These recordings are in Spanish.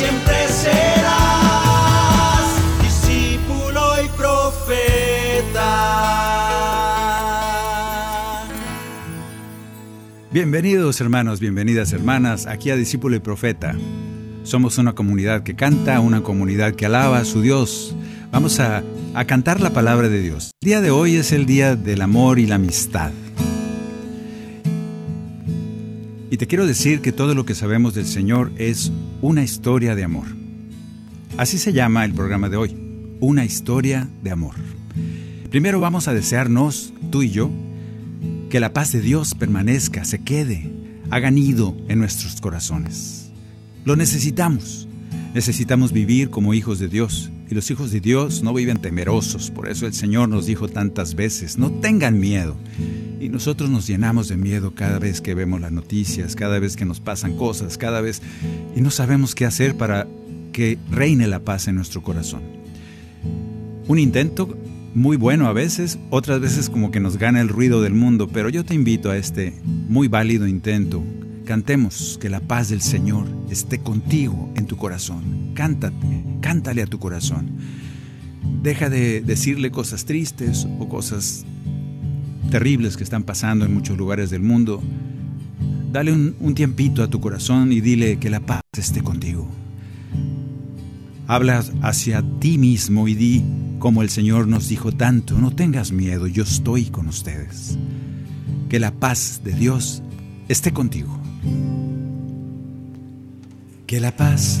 Siempre serás discípulo y profeta. Bienvenidos hermanos, bienvenidas hermanas, aquí a Discípulo y Profeta. Somos una comunidad que canta, una comunidad que alaba a su Dios. Vamos a, a cantar la palabra de Dios. El día de hoy es el día del amor y la amistad. Y te quiero decir que todo lo que sabemos del Señor es una historia de amor. Así se llama el programa de hoy, una historia de amor. Primero vamos a desearnos, tú y yo, que la paz de Dios permanezca, se quede, haga nido en nuestros corazones. Lo necesitamos. Necesitamos vivir como hijos de Dios. Y los hijos de Dios no viven temerosos. Por eso el Señor nos dijo tantas veces, no tengan miedo. Y nosotros nos llenamos de miedo cada vez que vemos las noticias, cada vez que nos pasan cosas, cada vez... Y no sabemos qué hacer para que reine la paz en nuestro corazón. Un intento muy bueno a veces, otras veces como que nos gana el ruido del mundo, pero yo te invito a este muy válido intento. Cantemos que la paz del Señor esté contigo en tu corazón. Cántate, cántale a tu corazón. Deja de decirle cosas tristes o cosas terribles que están pasando en muchos lugares del mundo. Dale un, tiempito a tu corazón y dile que la paz esté contigo. Habla hacia ti mismo y di, como el Señor nos dijo tanto, no tengas miedo, yo estoy con ustedes. Que la paz de Dios esté contigo. Que la paz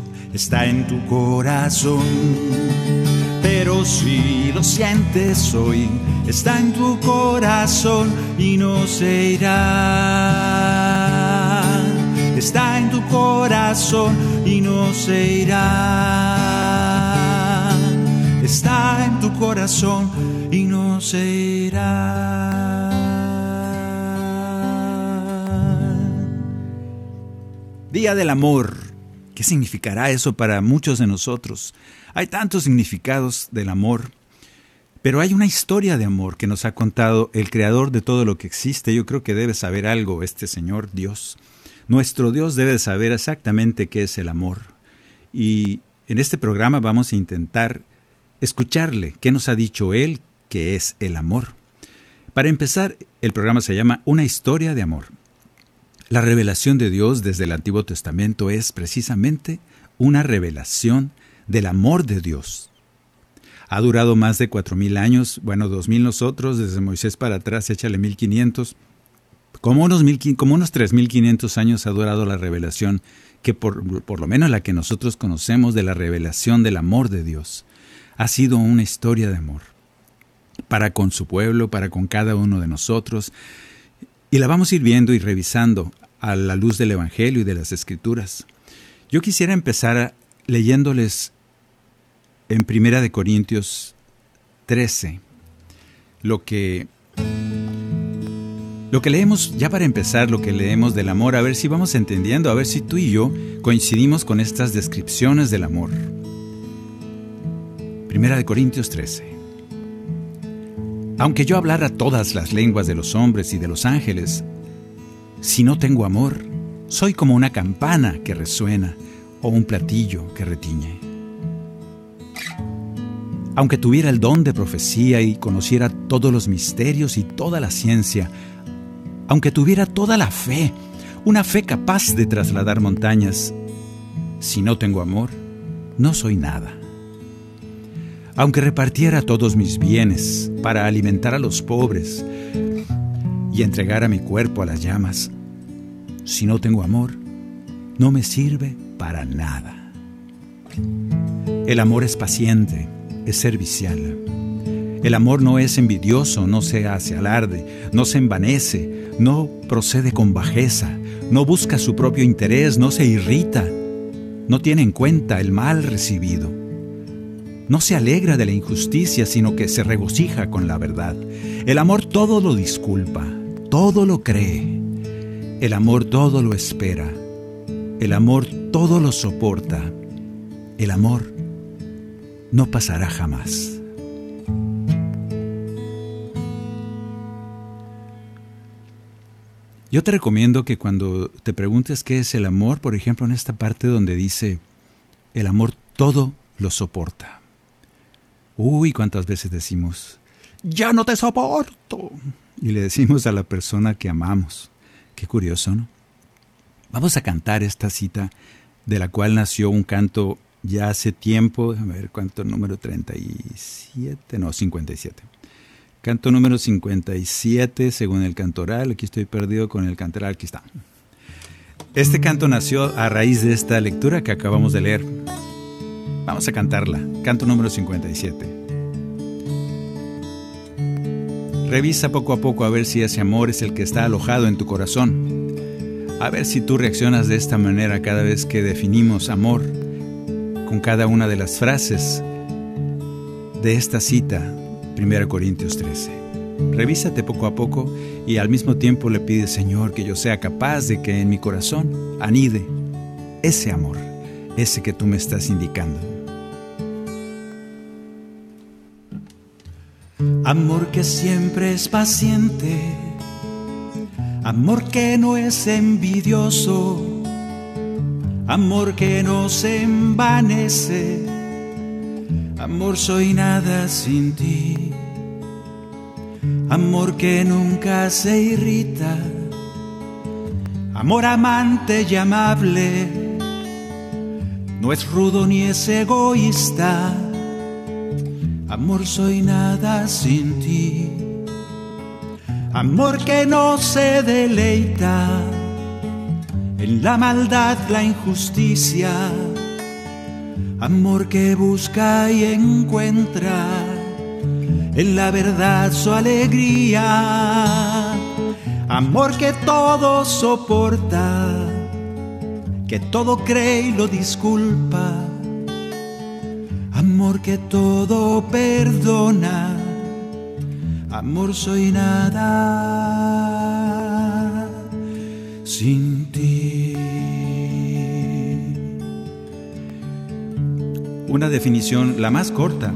está en tu corazón. Pero si lo sientes hoy, está en tu corazón y no se irá. Está en tu corazón y no se irá. Está en tu corazón y no se irá. Día del amor. ¿Qué significará eso para muchos de nosotros? Hay tantos significados del amor, pero hay una historia de amor que nos ha contado el creador de todo lo que existe. Yo creo que debe saber algo este Señor Dios. Nuestro Dios debe saber exactamente qué es el amor. Y en este programa vamos a intentar escucharle qué nos ha dicho Él que es el amor. Para empezar, el programa se llama Una historia de amor. La revelación de Dios desde el Antiguo Testamento es precisamente una revelación del amor de Dios. Ha durado más de cuatro mil años, bueno, dos mil nosotros, desde Moisés para atrás, échale mil quinientos. Como unos, como unos 3.500 años ha durado la revelación, que por, por lo menos la que nosotros conocemos de la revelación del amor de Dios, ha sido una historia de amor para con su pueblo, para con cada uno de nosotros. Y la vamos a ir viendo y revisando a la luz del Evangelio y de las Escrituras. Yo quisiera empezar leyéndoles en Primera de Corintios 13 lo que lo que leemos, ya para empezar, lo que leemos del amor, a ver si vamos entendiendo, a ver si tú y yo coincidimos con estas descripciones del amor. Primera de Corintios 13. Aunque yo hablara todas las lenguas de los hombres y de los ángeles, si no tengo amor, soy como una campana que resuena o un platillo que retiñe. Aunque tuviera el don de profecía y conociera todos los misterios y toda la ciencia, aunque tuviera toda la fe, una fe capaz de trasladar montañas, si no tengo amor, no soy nada. Aunque repartiera todos mis bienes para alimentar a los pobres y entregara mi cuerpo a las llamas, si no tengo amor, no me sirve para nada. El amor es paciente, es servicial. El amor no es envidioso, no se hace alarde, no se envanece, no procede con bajeza, no busca su propio interés, no se irrita, no tiene en cuenta el mal recibido. No se alegra de la injusticia, sino que se regocija con la verdad. El amor todo lo disculpa, todo lo cree. El amor todo lo espera. El amor todo lo soporta. El amor no pasará jamás. Yo te recomiendo que cuando te preguntes qué es el amor, por ejemplo, en esta parte donde dice, el amor todo lo soporta. Uy, cuántas veces decimos, ya no te soporto. Y le decimos a la persona que amamos. Qué curioso, ¿no? Vamos a cantar esta cita de la cual nació un canto ya hace tiempo, a ver cuánto, número 37, no, 57. Canto número 57, según el cantoral. Aquí estoy perdido con el cantoral. Aquí está. Este canto nació a raíz de esta lectura que acabamos de leer. Vamos a cantarla. Canto número 57. Revisa poco a poco a ver si ese amor es el que está alojado en tu corazón. A ver si tú reaccionas de esta manera cada vez que definimos amor con cada una de las frases de esta cita 1 Corintios 13. Revísate poco a poco y al mismo tiempo le pide, Señor, que yo sea capaz de que en mi corazón anide ese amor, ese que tú me estás indicando. Amor que siempre es paciente, amor que no es envidioso, amor que no se envanece Amor, soy nada sin ti. Amor que nunca se irrita. Amor amante y amable. No es rudo ni es egoísta. Amor, soy nada sin ti. Amor que no se deleita en la maldad, la injusticia. Amor que busca y encuentra en la verdad su alegría, amor que todo soporta, que todo cree y lo disculpa, amor que todo perdona, amor soy nada sin ti. una definición, la más corta,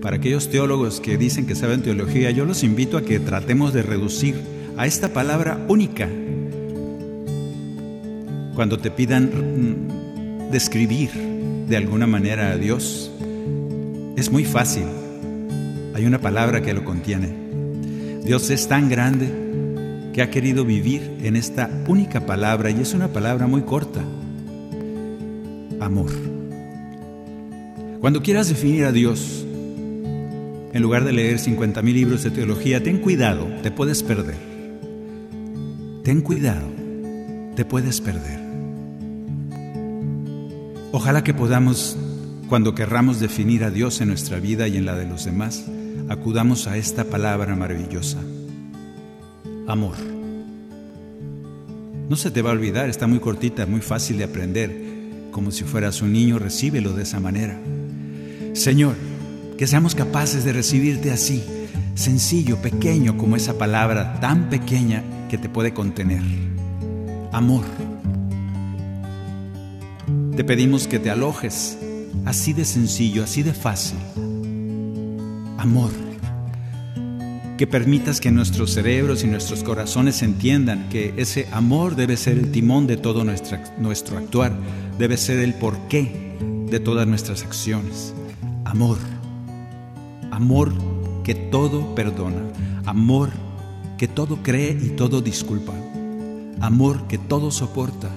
para aquellos teólogos que dicen que saben teología, yo los invito a que tratemos de reducir a esta palabra única. Cuando te pidan mm, describir de alguna manera a Dios, es muy fácil. Hay una palabra que lo contiene. Dios es tan grande que ha querido vivir en esta única palabra y es una palabra muy corta. Amor. Cuando quieras definir a Dios, en lugar de leer 50.000 libros de teología, ten cuidado, te puedes perder. Ten cuidado, te puedes perder. Ojalá que podamos, cuando querramos definir a Dios en nuestra vida y en la de los demás, acudamos a esta palabra maravillosa. Amor. No se te va a olvidar, está muy cortita, muy fácil de aprender. Como si fueras un niño, recíbelo de esa manera. Señor, que seamos capaces de recibirte así, sencillo, pequeño como esa palabra tan pequeña que te puede contener. Amor. Te pedimos que te alojes así de sencillo, así de fácil, amor. Que permitas que nuestros cerebros y nuestros corazones entiendan que ese amor debe ser el timón de todo nuestro actuar, debe ser el porqué de todas nuestras acciones. Amor. Amor que todo perdona. Amor que todo cree y todo disculpa. Amor que todo soporta.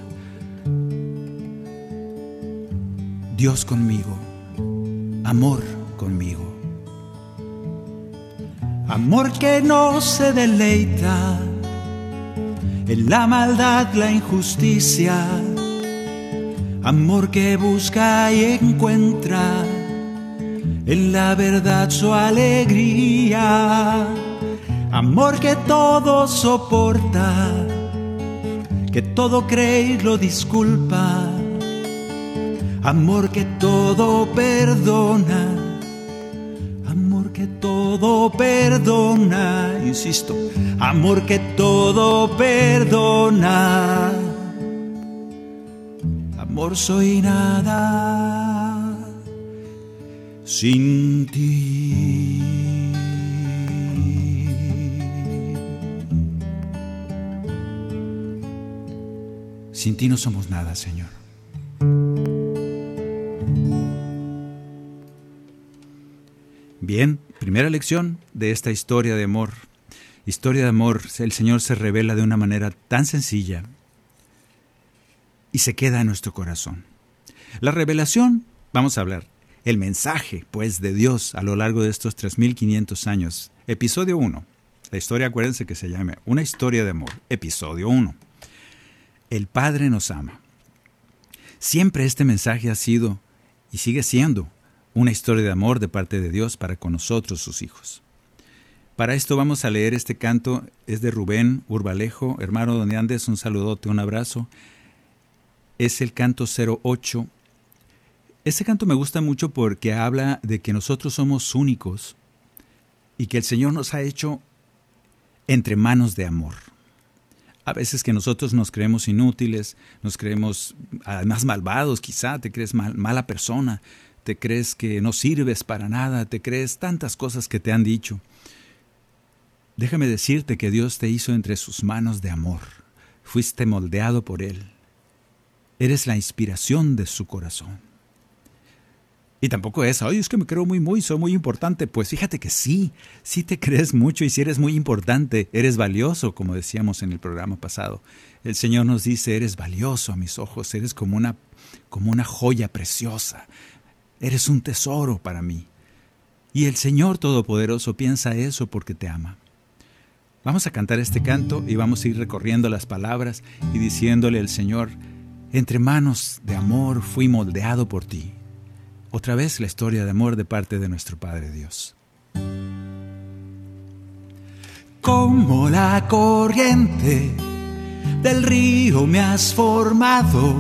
Dios conmigo. Amor conmigo. Amor que no se deleita en la maldad, la injusticia. Amor que busca y encuentra en la verdad su alegría. Amor que todo soporta, que todo cree y lo disculpa. Amor que todo perdona, amor que todo perdona, insisto, amor que todo perdona. Amor soy nada sin ti. Sin ti no somos nada, Señor. Bien, primera lección de esta historia de amor. Historia de amor, el Señor se revela de una manera tan sencilla y se queda en nuestro corazón. La revelación, vamos a hablar, el mensaje, pues, de Dios a lo largo de estos 3.500 años. Episodio 1. La historia, acuérdense que se llame Una historia de amor. Episodio 1 el Padre nos ama. Siempre este mensaje ha sido y sigue siendo una historia de amor de parte de Dios para con nosotros, sus hijos. Para esto vamos a leer este canto, es de Rubén Urbalejo, hermano donde andes, un saludote, un abrazo. Es el canto 08. Este canto me gusta mucho porque habla de que nosotros somos únicos y que el Señor nos ha hecho entre manos de amor a veces que nosotros nos creemos inútiles, nos creemos además malvados, quizá te crees mala persona, te crees que no sirves para nada, te crees tantas cosas que te han dicho. Déjame decirte que Dios te hizo entre sus manos de amor, fuiste moldeado por Él, eres la inspiración de su corazón. Y tampoco es, ay, es que me creo muy, muy, soy muy importante. Pues fíjate que sí, sí te crees mucho y si eres muy importante, eres valioso, como decíamos en el programa pasado. El Señor nos dice, eres valioso a mis ojos, eres como una, como una joya preciosa, eres un tesoro para mí. Y el Señor Todopoderoso piensa eso porque te ama. Vamos a cantar este canto y vamos a ir recorriendo las palabras y diciéndole al Señor, entre manos de amor fui moldeado por ti otra vez la historia de amor de parte de nuestro Padre Dios. Como la corriente del río me has formado,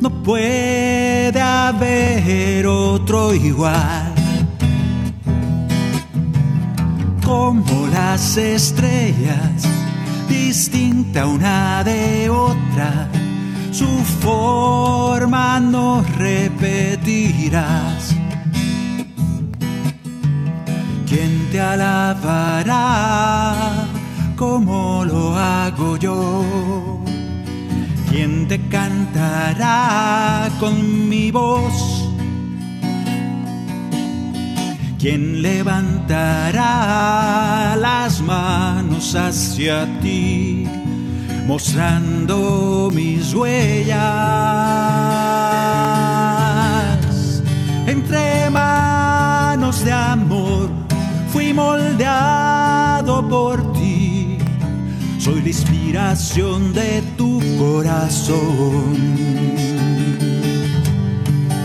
no puede haber otro igual. Como las estrellas, distinta una de otra su forma no repetirás. ¿Quién te alabará como lo hago yo? ¿Quién te cantará con mi voz? ¿Quién levantará las manos hacia ti? mostrando mis huellas. Entre manos de amor fui moldeado por ti. Soy la inspiración de tu corazón.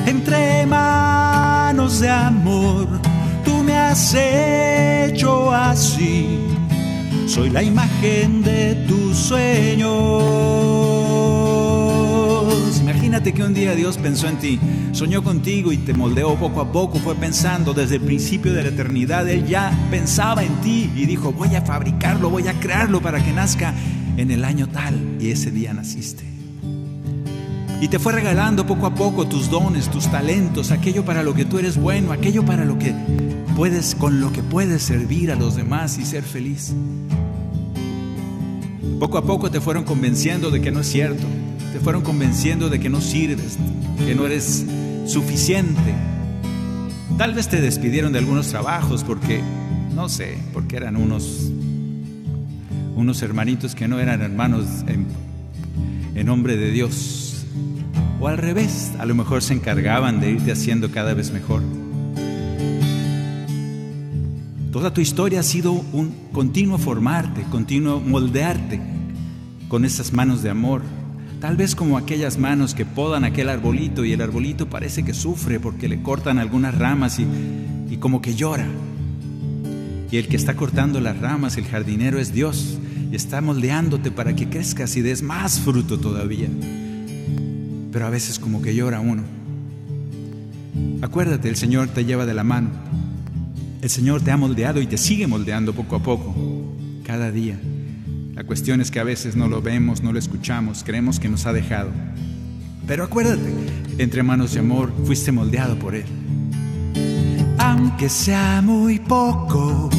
Entre manos de amor tú me has hecho así soy la imagen de tus sueños. Imagínate que un día Dios pensó en ti, soñó contigo y te moldeó poco a poco, fue pensando desde el principio de la eternidad, Él ya pensaba en ti y dijo, voy a fabricarlo, voy a crearlo para que nazca en el año tal y ese día naciste. Y te fue regalando poco a poco tus dones, tus talentos, aquello para lo que tú eres bueno, aquello para lo que puedes con lo que puedes servir a los demás y ser feliz. Poco a poco te fueron convenciendo de que no es cierto, te fueron convenciendo de que no sirves, que no eres suficiente. Tal vez te despidieron de algunos trabajos porque, no sé, porque eran unos, unos hermanitos que no eran hermanos en, en nombre de Dios. O al revés, a lo mejor se encargaban de irte haciendo cada vez mejor. Toda tu historia ha sido un continuo formarte, continuo moldearte con esas manos de amor. Tal vez como aquellas manos que podan aquel arbolito y el arbolito parece que sufre porque le cortan algunas ramas y, y como que llora. Y el que está cortando las ramas, el jardinero, es Dios y está moldeándote para que crezcas y des más fruto todavía. Pero a veces como que llora uno. Acuérdate, el Señor te lleva de la mano. El Señor te ha moldeado y te sigue moldeando poco a poco, cada día. La cuestión es que a veces no lo vemos, no lo escuchamos, creemos que nos ha dejado. Pero acuérdate, entre manos de amor fuiste moldeado por Él. Aunque sea muy poco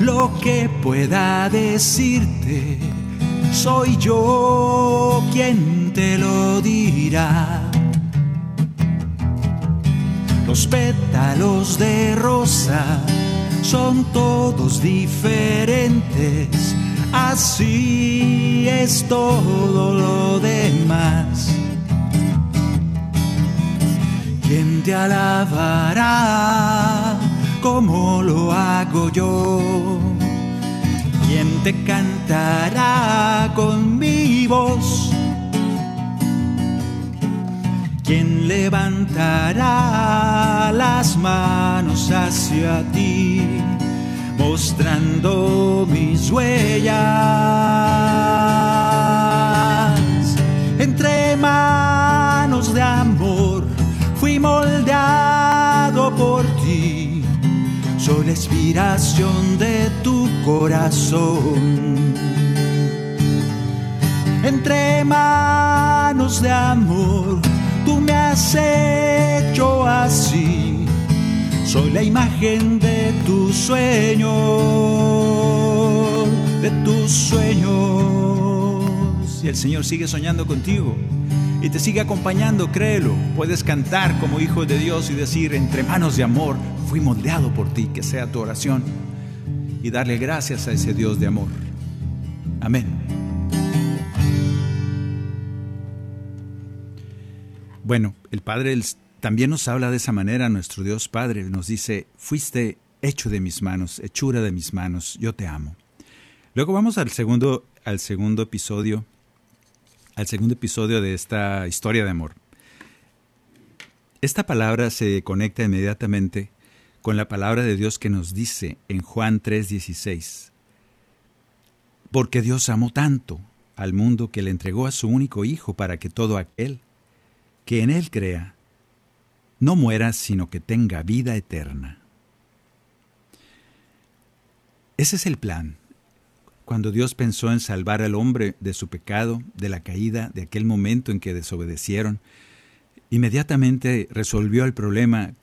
lo que pueda decirte, soy yo quien te lo dirá. Los pétalos de rosa son todos diferentes, así es todo lo demás. ¿Quién te alabará como lo hago yo? ¿Quién te cantará con mi voz? ¿Quién levantará las manos hacia ti, mostrando mis huellas? Entre manos de amor fui moldeado por ti, soy la inspiración de tu corazón. Entre manos de amor tú me has hecho así. Soy la imagen de tu sueño, de tus sueños. Y el Señor sigue soñando contigo y te sigue acompañando, créelo. Puedes cantar como hijo de Dios y decir, entre manos de amor, fui moldeado por ti, que sea tu oración. Y darle gracias a ese Dios de amor. Amén. Bueno, el Padre también nos habla de esa manera, nuestro Dios Padre nos dice, fuiste hecho de mis manos, hechura de mis manos, yo te amo. Luego vamos al segundo, al segundo episodio, al segundo episodio de esta historia de amor. Esta palabra se conecta inmediatamente con la palabra de Dios que nos dice en Juan 3:16, porque Dios amó tanto al mundo que le entregó a su único Hijo para que todo aquel que en Él crea, no muera, sino que tenga vida eterna. Ese es el plan. Cuando Dios pensó en salvar al hombre de su pecado, de la caída, de aquel momento en que desobedecieron, inmediatamente resolvió el problema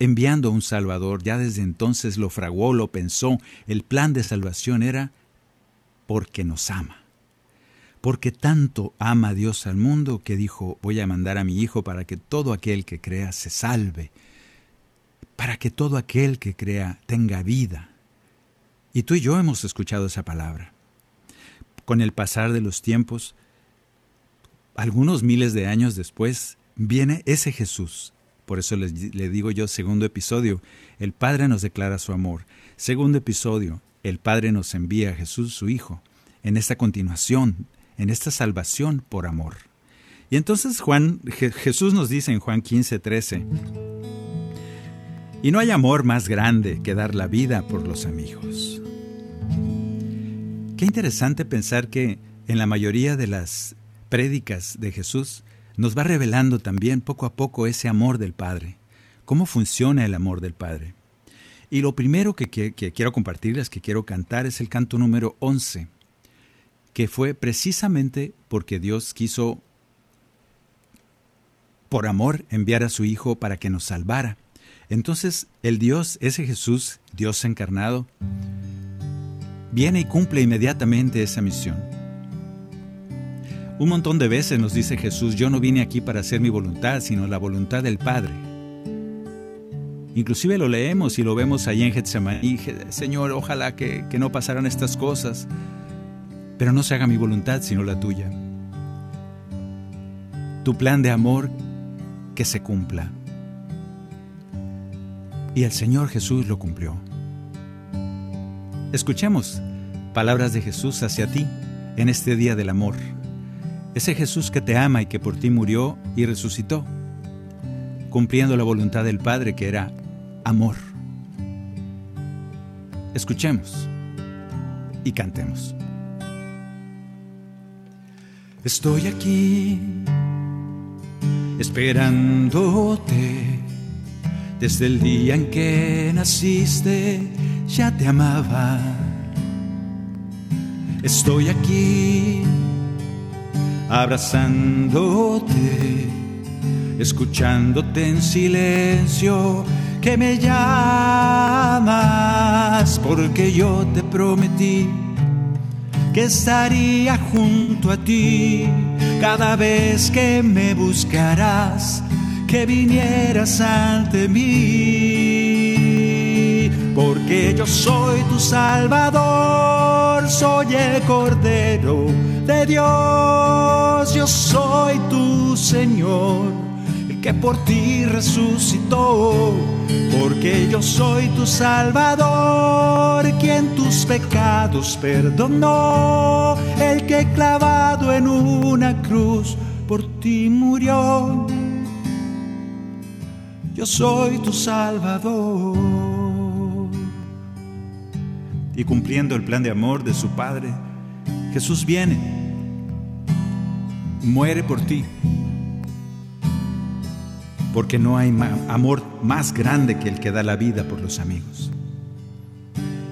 enviando a un Salvador. Ya desde entonces lo fraguó, lo pensó. El plan de salvación era porque nos ama porque tanto ama Dios al mundo que dijo, voy a mandar a mi Hijo para que todo aquel que crea se salve, para que todo aquel que crea tenga vida. Y tú y yo hemos escuchado esa palabra. Con el pasar de los tiempos, algunos miles de años después, viene ese Jesús. Por eso le, digo yo, segundo episodio, el Padre nos declara su amor. Segundo episodio, el Padre nos envía a Jesús, su Hijo. En esta continuación, en esta salvación por amor. Y entonces Juan, Jesús nos dice en Juan 15, 13, y no hay amor más grande que dar la vida por los amigos. Qué interesante pensar que en la mayoría de las prédicas de Jesús nos va revelando también poco a poco ese amor del Padre, cómo funciona el amor del Padre. Y lo primero que, que quiero compartirles, que quiero cantar, es el canto número 11 que fue precisamente porque Dios quiso, por amor, enviar a su Hijo para que nos salvara. Entonces el Dios, ese Jesús, Dios encarnado, viene y cumple inmediatamente esa misión. Un montón de veces nos dice Jesús, yo no vine aquí para hacer mi voluntad, sino la voluntad del Padre. Inclusive lo leemos y lo vemos ahí en Getsemaní, Señor, ojalá que, que no pasaran estas cosas, pero no se haga mi voluntad sino la tuya. Tu plan de amor que se cumpla. Y el Señor Jesús lo cumplió. Escuchemos palabras de Jesús hacia ti en este día del amor. Ese Jesús que te ama y que por ti murió y resucitó, cumpliendo la voluntad del Padre que era amor. Escuchemos y cantemos. Estoy aquí esperándote desde el día en que naciste, ya te amaba. Estoy aquí abrazándote, escuchándote en silencio, que me llamas porque yo te prometí que estaría junto a ti cada vez que me buscarás, que vinieras ante mí, porque yo soy tu Salvador, soy el Cordero de Dios, yo soy tu Señor, el que por ti resucitó, porque yo soy tu Salvador, quien tus pecados perdonó, el que clavado en una cruz por ti murió. Yo soy tu Salvador. Y cumpliendo el plan de amor de su Padre, Jesús viene, muere por ti, porque no hay amor más grande que el que da la vida por los amigos.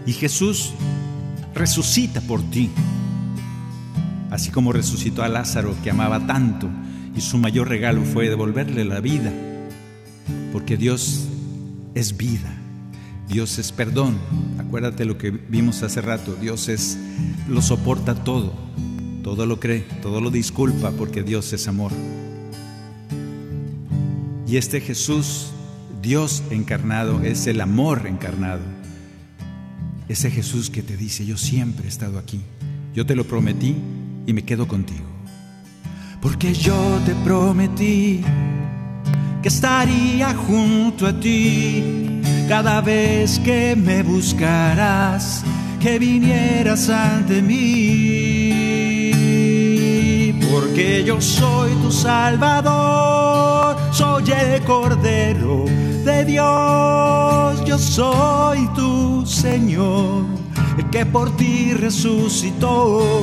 Y Jesús resucita por ti, así como resucitó a Lázaro que amaba tanto y su mayor regalo fue devolverle la vida, porque Dios es vida, Dios es perdón. Acuérdate lo que vimos hace rato, Dios es lo soporta todo, todo lo cree, todo lo disculpa porque Dios es amor. Y este Jesús, Dios encarnado, es el amor encarnado. Ese Jesús que te dice, yo siempre he estado aquí, yo te lo prometí y me quedo contigo. Porque yo te prometí que estaría junto a ti cada vez que me buscarás, que vinieras ante mí. Porque yo soy tu Salvador, soy el Cordero de Dios, yo soy tu Señor, el que por ti resucitó.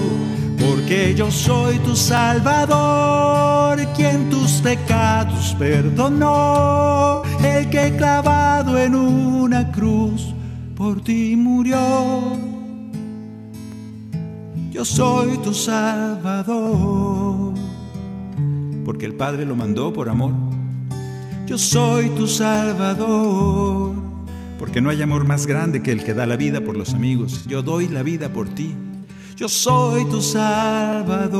Porque yo soy tu Salvador, quien tus pecados perdonó, el que clavado en una cruz por ti murió. Yo soy tu Salvador. Porque el Padre lo mandó por amor. Yo soy tu Salvador. Porque no hay amor más grande que el que da la vida por los amigos. Yo doy la vida por ti. Yo soy tu Salvador.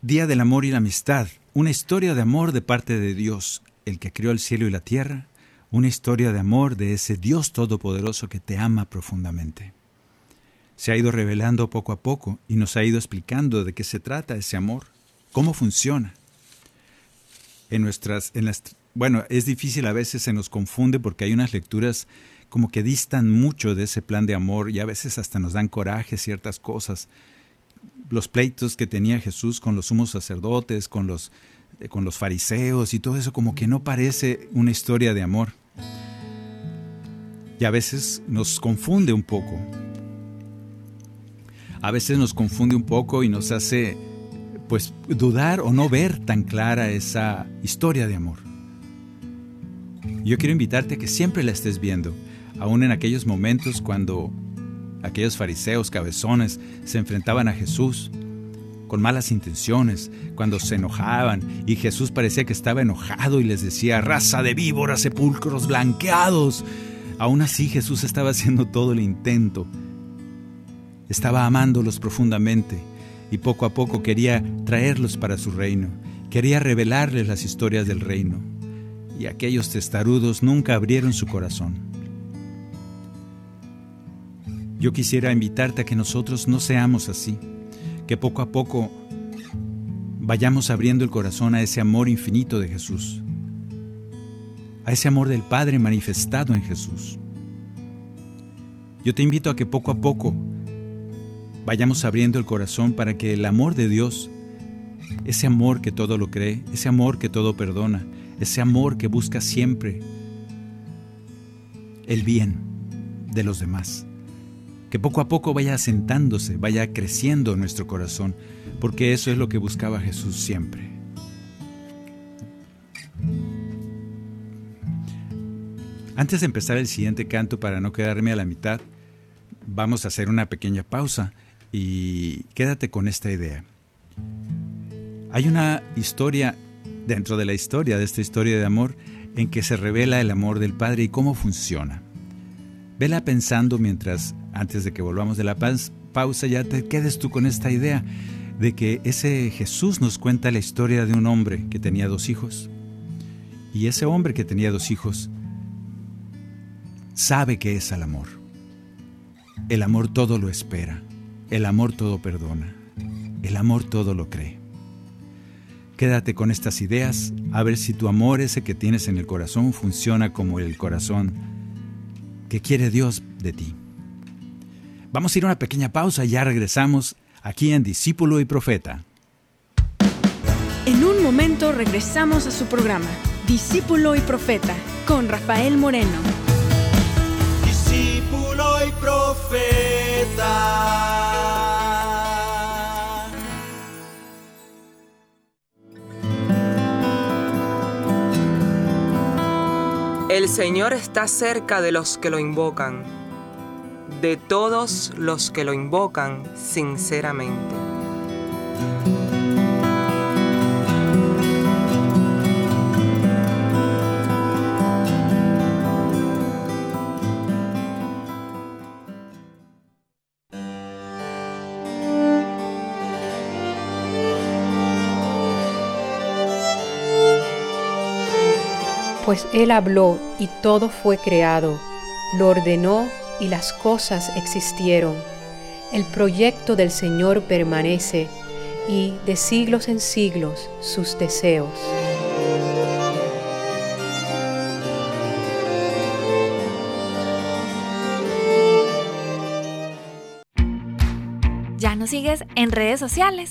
Día del amor y la amistad. Una historia de amor de parte de Dios, el que creó el cielo y la tierra. Una historia de amor de ese Dios todopoderoso que te ama profundamente. Se ha ido revelando poco a poco y nos ha ido explicando de qué se trata ese amor, cómo funciona. En nuestras, en las, bueno, es difícil a veces, se nos confunde porque hay unas lecturas como que distan mucho de ese plan de amor y a veces hasta nos dan coraje ciertas cosas. Los pleitos que tenía Jesús con los sumos sacerdotes, con los, eh, con los fariseos y todo eso como que no parece una historia de amor. Y a veces nos confunde un poco. A veces nos confunde un poco y nos hace pues dudar o no ver tan clara esa historia de amor. Yo quiero invitarte a que siempre la estés viendo, aún en aquellos momentos cuando aquellos fariseos cabezones se enfrentaban a Jesús con malas intenciones, cuando se enojaban y Jesús parecía que estaba enojado y les decía, raza de víboras, sepulcros blanqueados. Aún así Jesús estaba haciendo todo el intento. Estaba amándolos profundamente y poco a poco quería traerlos para su reino. Quería revelarles las historias del reino. Y aquellos testarudos nunca abrieron su corazón. Yo quisiera invitarte a que nosotros no seamos así, que poco a poco vayamos abriendo el corazón a ese amor infinito de Jesús, a ese amor del Padre manifestado en Jesús. Yo te invito a que poco a poco vayamos abriendo el corazón para que el amor de Dios, ese amor que todo lo cree, ese amor que todo perdona, ese amor que busca siempre el bien de los demás, que poco a poco vaya asentándose, vaya creciendo en nuestro corazón, porque eso es lo que buscaba Jesús siempre. Antes de empezar el siguiente canto, para no quedarme a la mitad, vamos a hacer una pequeña pausa y quédate con esta idea. Hay una historia dentro de la historia, de esta historia de amor, en que se revela el amor del Padre y cómo funciona. Vela pensando mientras, antes de que volvamos de la pausa, ya te quedes tú con esta idea de que ese Jesús nos cuenta la historia de un hombre que tenía dos hijos. Y ese hombre que tenía dos hijos sabe que es el amor. El amor todo lo espera. El amor todo perdona. El amor todo lo cree. Quédate con estas ideas a ver si tu amor ese que tienes en el corazón funciona como el corazón que quiere Dios de ti. Vamos a ir a una pequeña pausa y ya regresamos aquí en Discípulo y Profeta. En un momento regresamos a su programa, Discípulo y Profeta, con Rafael Moreno. Discípulo y Profeta. El Señor está cerca de los que lo invocan, de todos los que lo invocan sinceramente. Pues Él habló y todo fue creado, lo ordenó y las cosas existieron. El proyecto del Señor permanece y de siglos en siglos sus deseos. ¿Ya nos sigues en redes sociales?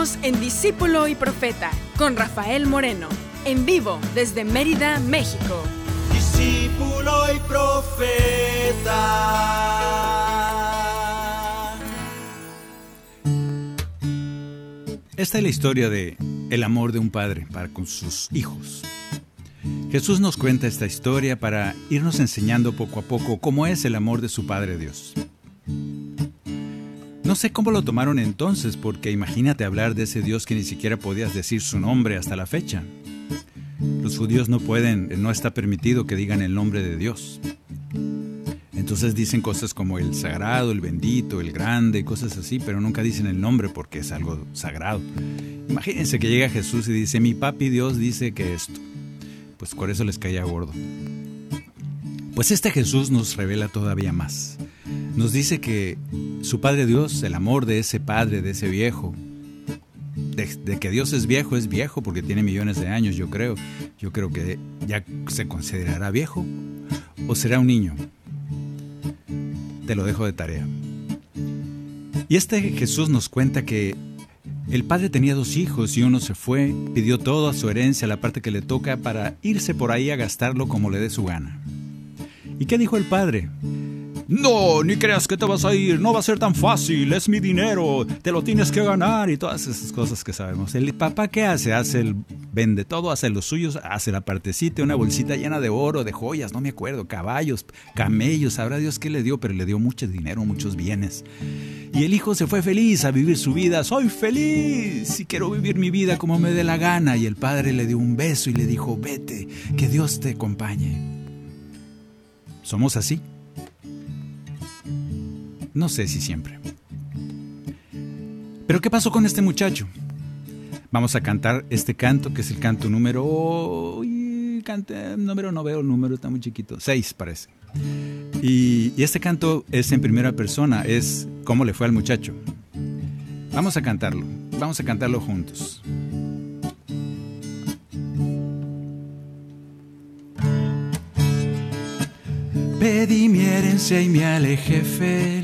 En Discípulo y Profeta con Rafael Moreno, en vivo desde Mérida, México. Discípulo y Profeta. Esta es la historia de el amor de un padre para con sus hijos. Jesús nos cuenta esta historia para irnos enseñando poco a poco cómo es el amor de su Padre Dios. No sé cómo lo tomaron entonces, porque imagínate hablar de ese Dios que ni siquiera podías decir su nombre hasta la fecha. Los judíos no pueden, no está permitido que digan el nombre de Dios. Entonces dicen cosas como el sagrado, el bendito, el grande, cosas así, pero nunca dicen el nombre porque es algo sagrado. Imagínense que llega Jesús y dice, mi papi Dios dice que esto. Pues por eso les caía gordo. Pues este Jesús nos revela todavía más nos dice que su Padre Dios, el amor de ese Padre, de ese viejo, de, que Dios es viejo, es viejo porque tiene millones de años, yo creo. Yo creo que ya se considerará viejo o será un niño. Te lo dejo de tarea. Y este Jesús nos cuenta que el padre tenía dos hijos y uno se fue, pidió toda su herencia, la parte que le toca, para irse por ahí a gastarlo como le dé su gana. ¿Y qué dijo el padre? No, ni creas que te vas a ir, no va a ser tan fácil, es mi dinero, te lo tienes que ganar y todas esas cosas que sabemos. El papá qué hace? Hace el vende todo, hace los suyos, hace la partecita, una bolsita llena de oro, de joyas, no me acuerdo, caballos, camellos, sabrá Dios qué le dio, pero le dio mucho dinero, muchos bienes. Y el hijo se fue feliz a vivir su vida, soy feliz y quiero vivir mi vida como me dé la gana. Y el padre le dio un beso y le dijo, vete, que Dios te acompañe. ¿Somos así? No sé si siempre. Pero ¿qué pasó con este muchacho? Vamos a cantar este canto, que es el canto número... Cante, número no veo el número, está muy chiquito. Seis parece. Y, este canto es en primera persona, es cómo le fue al muchacho. Vamos a cantarlo, vamos a cantarlo juntos. Pedí mi herencia y me alejé feliz.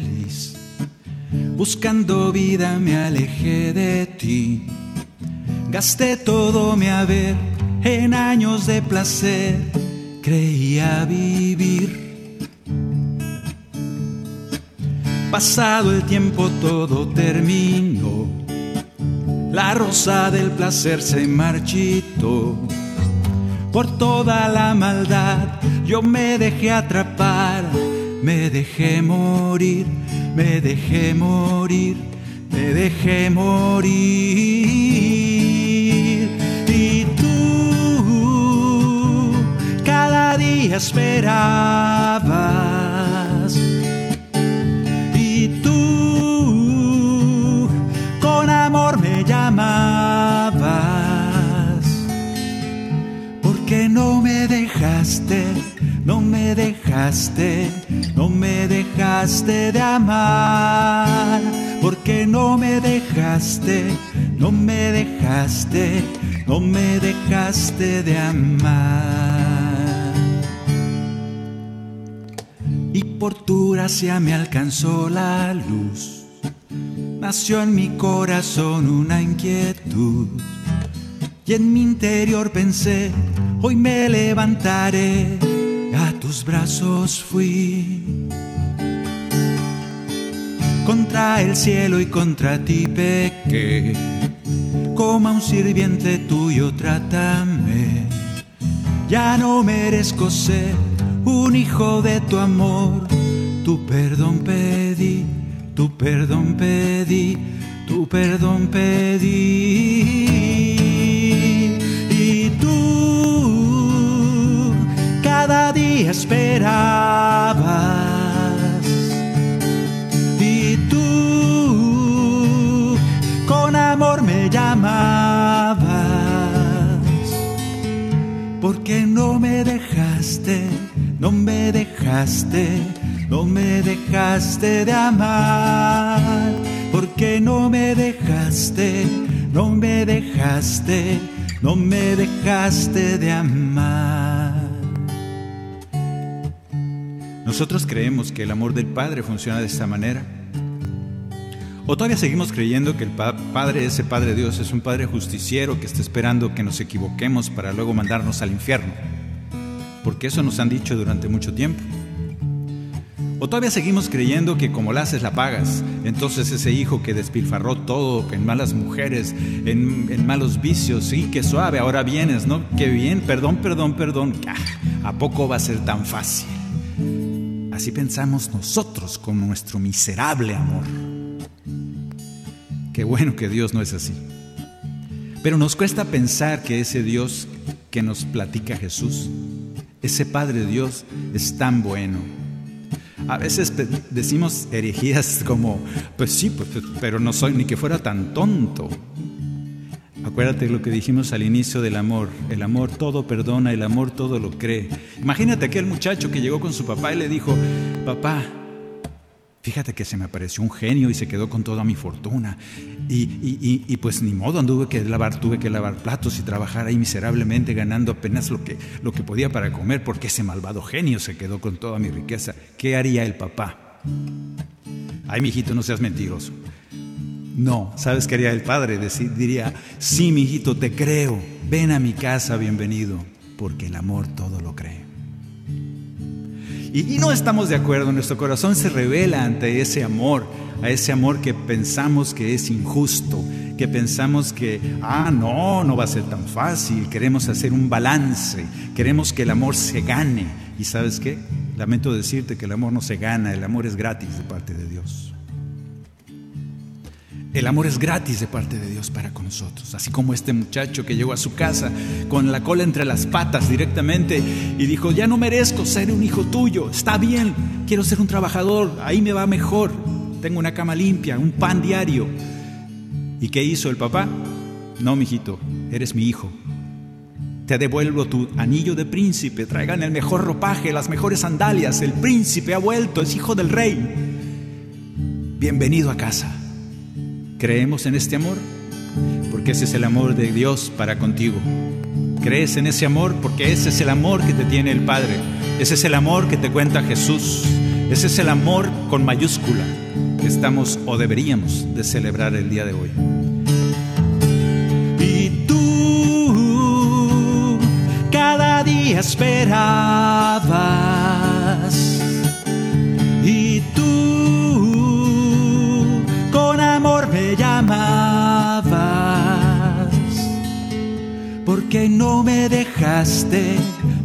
Buscando vida me alejé de ti. Gasté todo mi haber en años de placer. Creía vivir. Pasado el tiempo todo terminó. La rosa del placer se marchitó por toda la maldad. Yo me dejé atrapar, me dejé morir, me dejé morir, me dejé morir. Y tú cada día esperabas. No me dejaste de amar, porque no me dejaste, no me dejaste, no me dejaste de amar. Y por tu gracia me alcanzó la luz, nació en mi corazón una inquietud. Y en mi interior pensé, hoy me levantaré, a tus brazos fui. Contra el cielo y contra ti pequé, como a un sirviente tuyo trátame. Ya no merezco ser un hijo de tu amor, tu perdón pedí, tu perdón pedí, tu perdón pedí. Día esperabas. Y tú con amor me llamabas. Porque no me dejaste, no me dejaste, no me dejaste de amar. Porque no me dejaste, no me dejaste, no me dejaste de amar. Nosotros creemos que el amor del Padre funciona de esta manera. ¿O todavía seguimos creyendo que el pa- Padre, ese Padre Dios, es un Padre justiciero que está esperando que nos equivoquemos para luego mandarnos al infierno? Porque eso nos han dicho durante mucho tiempo. ¿O todavía seguimos creyendo que como la haces la pagas? Entonces ese hijo que despilfarró todo en malas mujeres, en, en malos vicios, sí, qué suave, ahora vienes, ¿no? Qué bien, perdón, perdón, perdón. Ah, ¿A poco va a ser tan fácil? Así pensamos nosotros con nuestro miserable amor. Qué bueno que Dios no es así. Pero nos cuesta pensar que ese Dios que nos platica Jesús, ese Padre Dios, es tan bueno. A veces decimos herejías como, pues sí, pues, pero no soy ni que fuera tan tonto. Acuérdate lo que dijimos al inicio del amor. El amor todo perdona, el amor todo lo cree. Imagínate aquel muchacho que llegó con su papá y le dijo, papá, fíjate que se me apareció un genio y se quedó con toda mi fortuna. Y, y- y- pues ni modo, anduve que lavar, tuve que lavar platos y trabajar ahí miserablemente ganando apenas lo que, lo que podía para comer porque ese malvado genio se quedó con toda mi riqueza. ¿Qué haría el papá? Ay, mijito, no seas mentiroso. No, ¿sabes qué haría el padre? diría, sí, mijito, te creo. Ven a mi casa, bienvenido, porque el amor todo lo cree. Y, y no estamos de acuerdo, nuestro corazón se revela ante ese amor, a ese amor que pensamos que es injusto, que pensamos que, ah, no, no va a ser tan fácil, queremos hacer un balance, queremos que el amor se gane. ¿Y sabes qué? Lamento decirte que el amor no se gana, el amor es gratis de parte de Dios. El amor es gratis de parte de Dios para con nosotros, así como este muchacho que llegó a su casa con la cola entre las patas directamente y dijo, ya no merezco ser un hijo tuyo, está bien, quiero ser un trabajador, ahí me va mejor, tengo una cama limpia, un pan diario. ¿Y qué hizo el papá? No, mijito, eres mi hijo. Te devuelvo tu anillo de príncipe, traigan el mejor ropaje, las mejores sandalias, el príncipe ha vuelto, es hijo del rey. Bienvenido a casa. ¿Creemos en este amor? Porque ese es el amor de Dios para contigo. ¿Crees en ese amor? Porque ese es el amor que te tiene el Padre. Ese es el amor que te cuenta Jesús. Ese es el amor con mayúscula que estamos o deberíamos de celebrar el día de hoy. Y tú cada día esperabas. Me llamabas. Porque no me dejaste,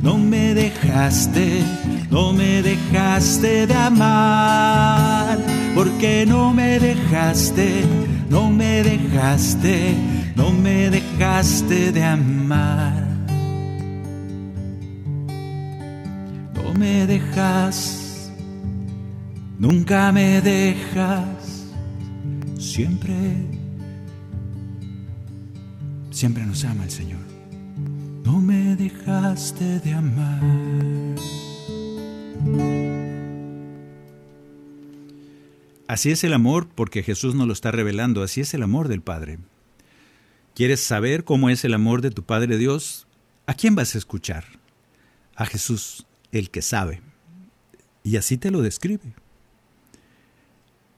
no me dejaste no me dejaste de amar, porque no me dejaste, no me dejaste, no me dejaste de amar. No me dejas, nunca me dejas, siempre, siempre nos ama el Señor. No me dejaste de amar. Así es el amor porque Jesús nos lo está revelando, así es el amor del Padre. ¿Quieres saber cómo es el amor de tu Padre Dios? ¿A quién vas a escuchar? A Jesús, el que sabe. Y así te lo describe.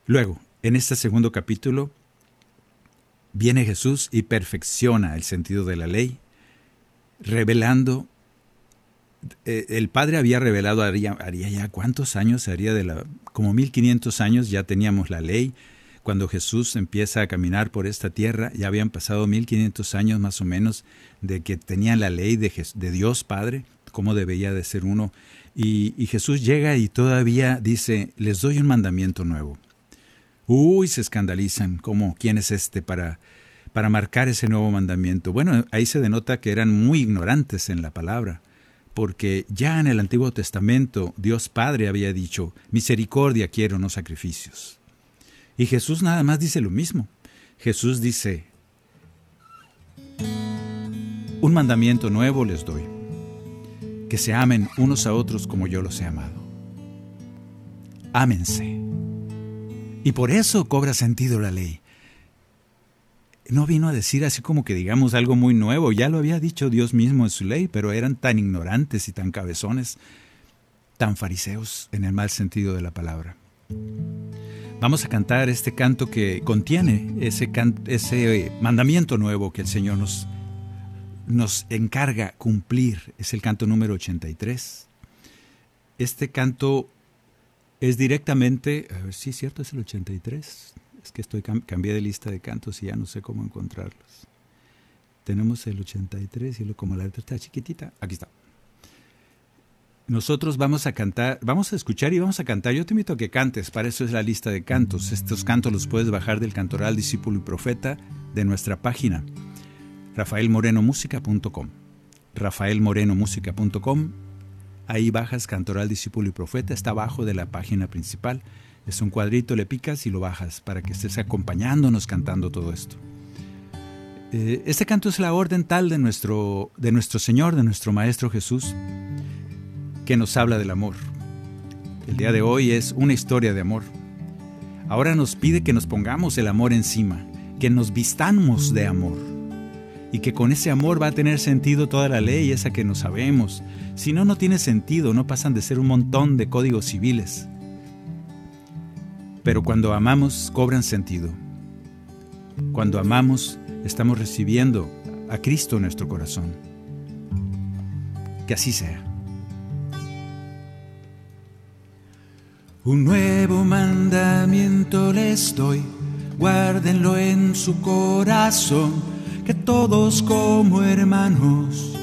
Luego, en este segundo capítulo, viene Jesús y perfecciona el sentido de la ley, revelando eh, el padre había revelado, haría, haría, ya cuántos años, haría de la, como 1500 años ya teníamos la ley. Cuando Jesús empieza a caminar por esta tierra, ya habían pasado 1500 años más o menos de que tenían la ley de, de Dios Padre, cómo debía de ser uno. Y Jesús llega y todavía dice, les doy un mandamiento nuevo. Uy, se escandalizan, ¿cómo? ¿Quién es este para, para marcar ese nuevo mandamiento? Bueno, ahí se denota que eran muy ignorantes en la palabra porque ya en el Antiguo Testamento Dios Padre había dicho, misericordia quiero, no sacrificios. Y Jesús nada más dice lo mismo. Jesús dice, un mandamiento nuevo les doy, que se amen unos a otros como yo los he amado. Ámense. Y por eso cobra sentido la ley, no vino a decir así como que digamos algo muy nuevo, ya lo había dicho Dios mismo en su ley, pero eran tan ignorantes y tan cabezones, tan fariseos en el mal sentido de la palabra. Vamos a cantar este canto que contiene ese, ese mandamiento nuevo que el Señor nos, nos encarga cumplir. Es el canto número 83. Este canto es directamente, a ver es cierto, es el 83. Es que estoy cambié de lista de cantos y ya no sé cómo encontrarlos. Tenemos el 83 y lo, como la letra está chiquitita, aquí está. Nosotros vamos a cantar, vamos a escuchar y vamos a cantar. Yo te invito a que cantes, para eso es la lista de cantos. Estos cantos los puedes bajar del Cantoral Discípulo y Profeta de nuestra página, rafaelmorenomusica.com. rafaelmorenomusica.com. Ahí bajas Cantoral Discípulo y Profeta, está abajo de la página principal. Es un cuadrito, le picas y lo bajas para que estés acompañándonos cantando todo esto. Eh, este canto es la orden tal de nuestro, de nuestro Señor, de nuestro Maestro Jesús, que nos habla del amor. El día de hoy es una historia de amor. Ahora nos pide que nos pongamos el amor encima, que nos vistamos de amor y que con ese amor va a tener sentido toda la ley esa que no sabemos. Si no, no tiene sentido, no pasan de ser un montón de códigos civiles. Pero cuando amamos, cobran sentido. Cuando amamos, estamos recibiendo a Cristo en nuestro corazón. Que así sea. Un nuevo mandamiento les doy, guárdenlo en su corazón, que todos como hermanos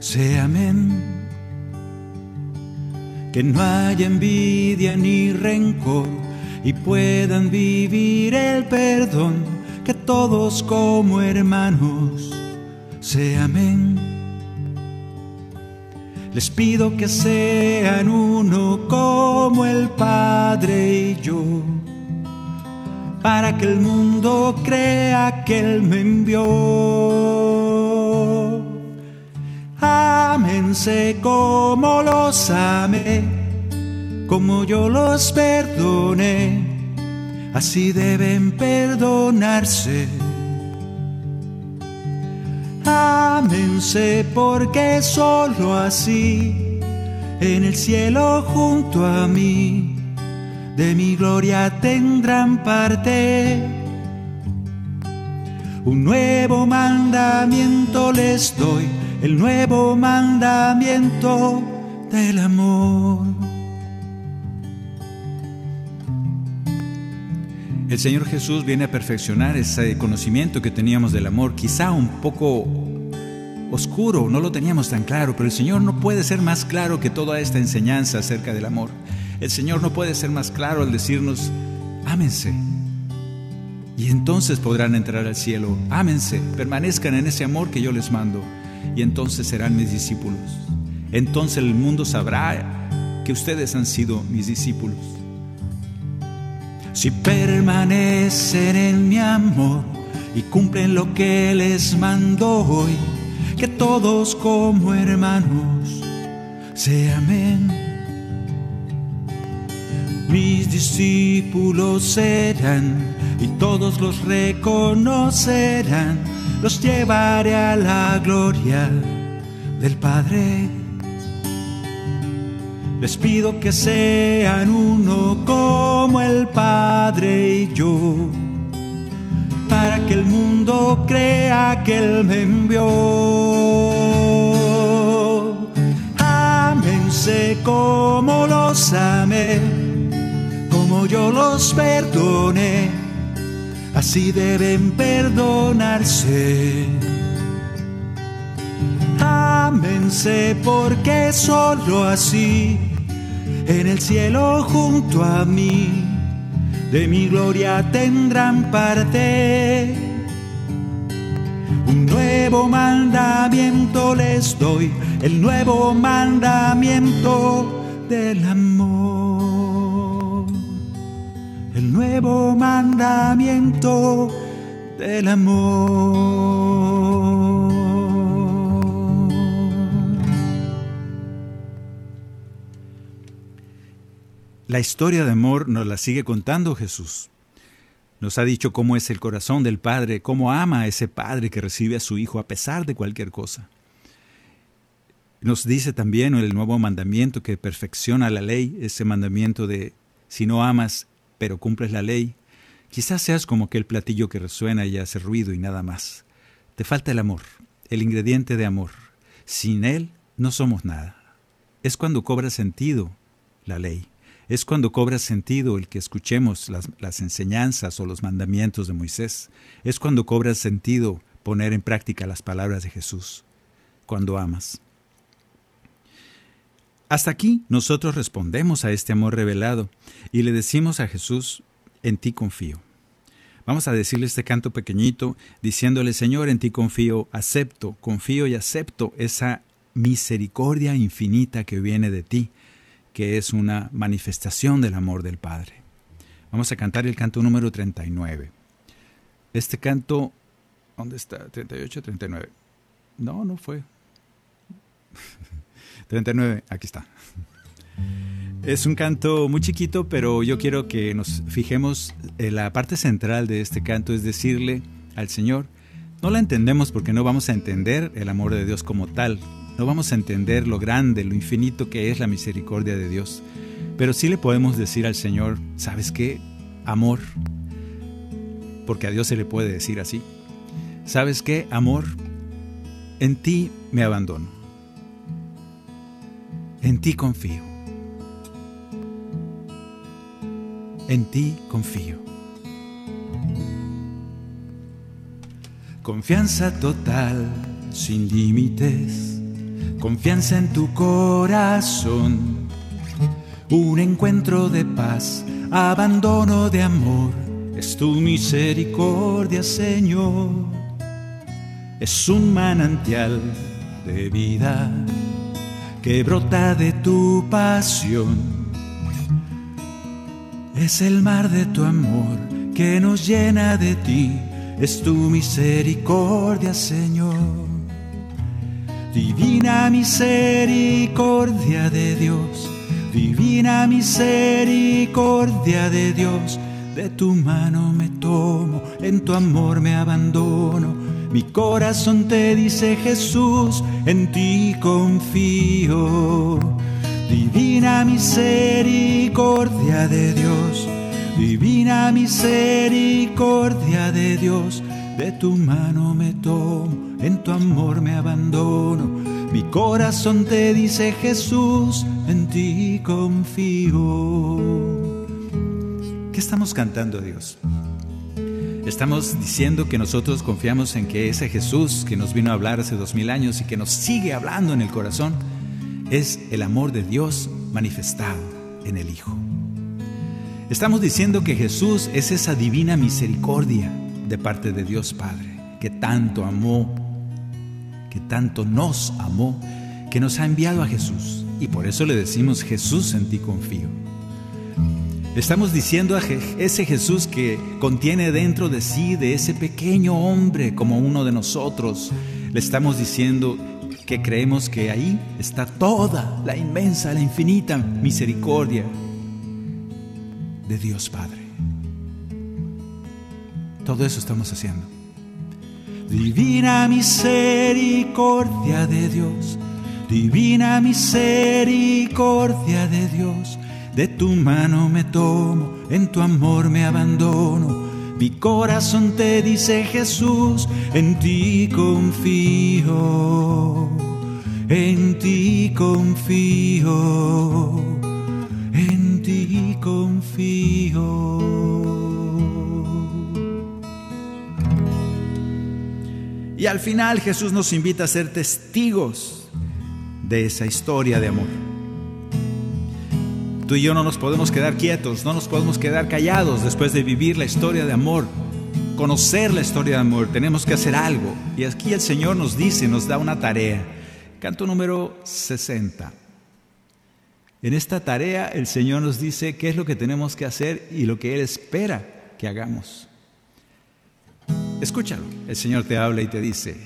se amen. Que no haya envidia ni rencor y puedan vivir el perdón, que todos como hermanos se amen. Les pido que sean uno como el Padre y yo, para que el mundo crea que Él me envió. Ámense como los amé, como yo los perdoné, así deben perdonarse. Ámense porque solo así en el cielo junto a mí de mi gloria tendrán parte. Un nuevo mandamiento les doy, el nuevo mandamiento del amor. El Señor Jesús viene a perfeccionar ese conocimiento que teníamos del amor, quizá un poco oscuro, no lo teníamos tan claro, pero el Señor no puede ser más claro que toda esta enseñanza acerca del amor. El Señor no puede ser más claro al decirnos, ámense. Entonces podrán entrar al cielo. Ámense, permanezcan en ese amor que yo les mando. Y entonces serán mis discípulos. Entonces el mundo sabrá que ustedes han sido mis discípulos. Si permanecen en mi amor y cumplen lo que les mando hoy, que todos como hermanos se amen. Mis discípulos serán y todos los reconocerán, los llevaré a la gloria del Padre. Les pido que sean uno como el Padre y yo, para que el mundo crea que Él me envió. Ámense como los amé, como yo los perdoné, así deben perdonarse. Ámense porque solo así en el cielo junto a mí, de mi gloria tendrán parte. Un nuevo mandamiento les doy, el nuevo mandamiento del amor. Nuevo mandamiento del amor. La historia de amor nos la sigue contando Jesús. Nos ha dicho cómo es el corazón del Padre, cómo ama a ese Padre que recibe a su Hijo a pesar de cualquier cosa. Nos dice también el nuevo mandamiento que perfecciona la ley, ese mandamiento de si no amas pero cumples la ley, quizás seas como aquel platillo que resuena y hace ruido y nada más. Te falta el amor, el ingrediente de amor. Sin él no somos nada. Es cuando cobra sentido la ley es cuando cobra sentido el que escuchemos las, enseñanzas o los mandamientos de Moisés. Es cuando cobra sentido poner en práctica las palabras de Jesús, cuando amas. Hasta aquí nosotros respondemos a este amor revelado y le decimos a Jesús, en ti confío. Vamos a decirle este canto pequeñito, diciéndole, Señor, en ti confío, acepto, confío y acepto esa misericordia infinita que viene de ti que es una manifestación del amor del Padre. Vamos a cantar el canto número 39. Este canto, ¿dónde está? 38, 39. No, no fue. 39, aquí está. Es un canto muy chiquito, pero yo quiero que nos fijemos en la parte central de este canto, es decirle al Señor, no la entendemos porque no vamos a entender el amor de Dios como tal, no vamos a entender lo grande, lo infinito que es la misericordia de Dios. Pero sí le podemos decir al Señor, ¿sabes qué? amor, porque a Dios se le puede decir así. ¿Sabes qué, amor? En ti me abandono. En ti confío. En ti confío. Confianza total, sin límites. Confianza en tu corazón. Un encuentro de paz, abandono de amor. Es tu misericordia, Señor. Es un manantial de vida que brota de tu pasión. Es el mar de tu amor que nos llena de ti, es tu misericordia, Señor. Divina misericordia de Dios, divina misericordia de Dios, de tu mano me tomo, en tu amor me abandono mi corazón te dice Jesús, en ti confío. Divina misericordia de Dios, divina misericordia de Dios, de tu mano me tomo, en tu amor me abandono. Mi corazón te dice Jesús, en ti confío. ¿Qué estamos cantando Dios? Estamos diciendo que nosotros confiamos en que ese Jesús que nos vino a hablar hace dos mil años y que nos sigue hablando en el corazón es el amor de Dios manifestado en el Hijo. Estamos diciendo que Jesús es esa divina misericordia de parte de Dios Padre, que tanto amó, que tanto nos amó, que nos ha enviado a Jesús. Y por eso le decimos, Jesús en ti confío. Estamos diciendo a ese Jesús que contiene dentro de sí, de ese pequeño hombre como uno de nosotros, le estamos diciendo que creemos que ahí está toda la inmensa, la infinita misericordia de Dios Padre. Todo eso estamos haciendo. Divina misericordia de Dios, divina misericordia de Dios de tu mano me tomo, en tu amor me abandono. Mi corazón te dice Jesús, en ti confío, en ti confío, en ti confío. Y al final Jesús nos invita a ser testigos de esa historia de amor. Tú y yo no nos podemos quedar quietos, no nos podemos quedar callados después de vivir la historia de amor, conocer la historia de amor. Tenemos que hacer algo. Y aquí el Señor nos dice, nos da una tarea. Canto número 60. En esta tarea el Señor nos dice qué es lo que tenemos que hacer y lo que Él espera que hagamos. Escúchalo. El Señor te habla y te dice,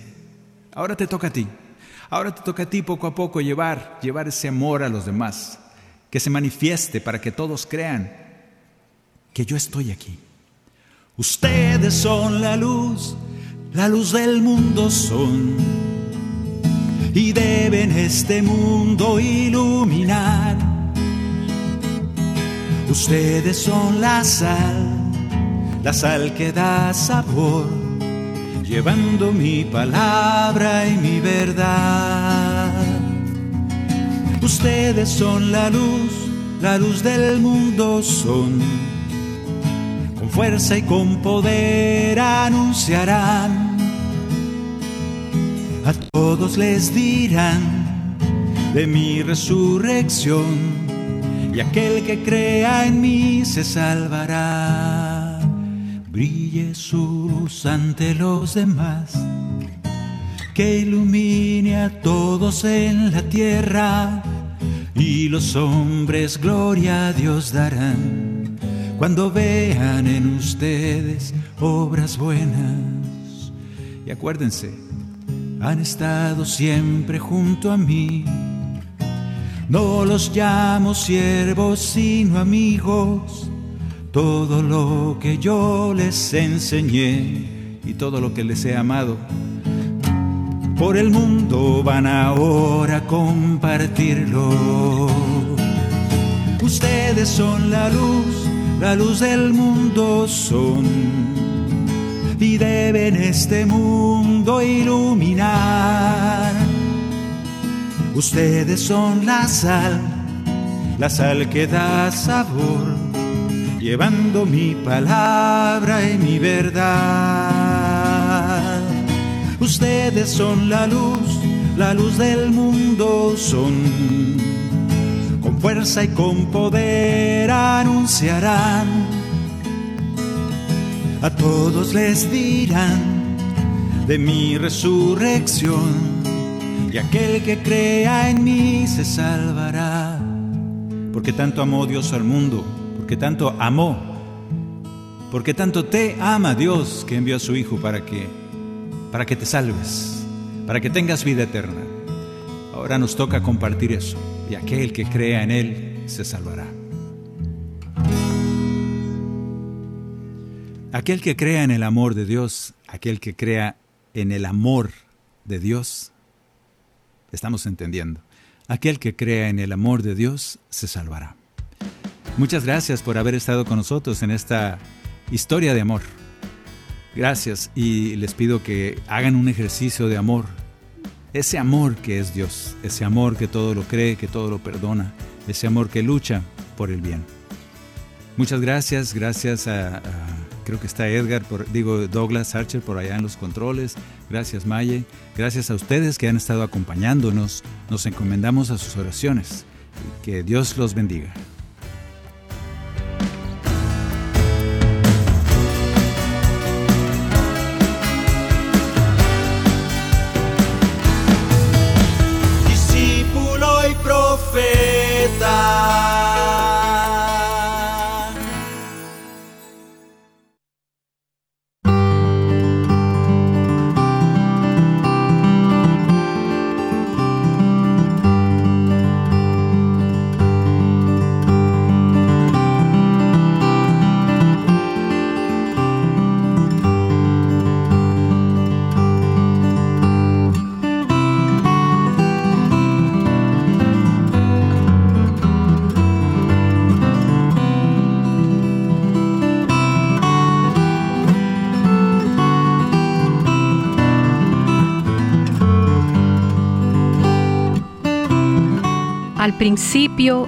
ahora te toca a ti. Ahora te toca a ti poco a poco llevar, llevar ese amor a los demás que se manifieste para que todos crean que yo estoy aquí. Ustedes son la luz, la luz del mundo son, y deben este mundo iluminar. Ustedes son la sal, la sal que da sabor, llevando mi palabra y mi verdad. Ustedes son la luz, la luz del mundo son. Con fuerza y con poder anunciarán. A todos les dirán de mi resurrección. Y aquel que crea en mí se salvará. Brille su luz ante los demás que ilumine a todos en la tierra y los hombres gloria a Dios darán cuando vean en ustedes obras buenas. Y acuérdense, han estado siempre junto a mí. No los llamo siervos sino amigos. Todo lo que yo les enseñé y todo lo que les he amado por el mundo van ahora compartirlo. Ustedes son la luz, la luz del mundo son y deben este mundo iluminar. Ustedes son la sal, la sal que da sabor, llevando mi palabra y mi verdad. Ustedes son la luz, la luz del mundo son con fuerza y con poder anunciarán. A todos les dirán de mi resurrección y aquel que crea en mí se salvará. Porque tanto amó Dios al mundo, porque tanto amó, porque tanto te ama Dios que envió a su Hijo para que, para que te salves, para que tengas vida eterna. Ahora nos toca compartir eso y aquel que crea en Él se salvará. Aquel que crea en el amor de Dios, aquel que crea en el amor de Dios, estamos entendiendo, aquel que crea en el amor de Dios se salvará. Muchas gracias por haber estado con nosotros en esta historia de amor. Gracias. Y les pido que hagan un ejercicio de amor. Ese amor que es Dios, ese amor que todo lo cree, que todo lo perdona, ese amor que lucha por el bien. Muchas gracias, gracias a, creo que está Edgar, por, digo Douglas Archer por allá en los controles, gracias Maye, gracias a ustedes que han estado acompañándonos, nos encomendamos a sus oraciones, que Dios los bendiga.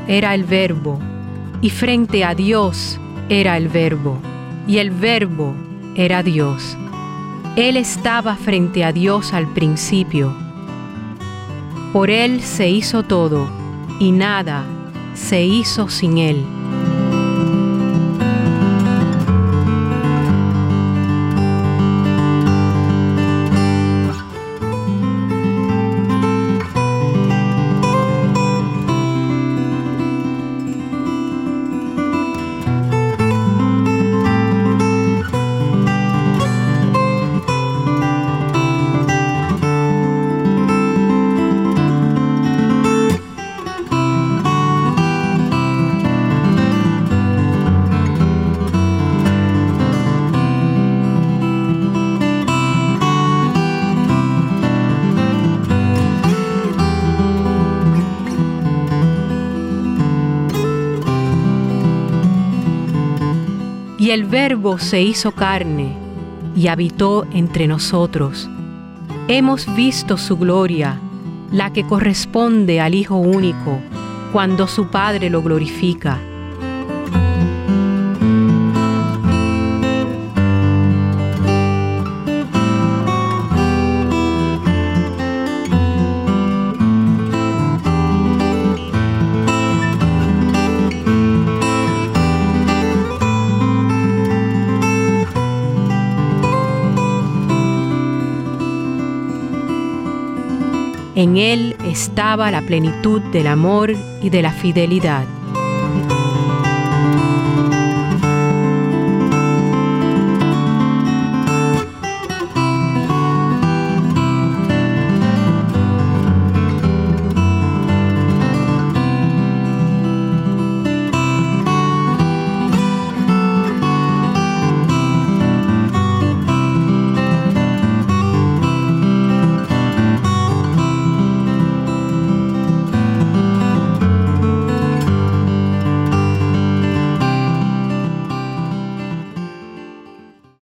Era el verbo, y frente a Dios era el verbo, y el verbo era Dios. Él estaba frente a Dios al principio. Por Él se hizo todo, y nada se hizo sin Él. Y el Verbo se hizo carne y habitó entre nosotros. Hemos visto su gloria, la que corresponde al Hijo único, cuando su Padre lo glorifica. En él estaba la plenitud del amor y de la fidelidad.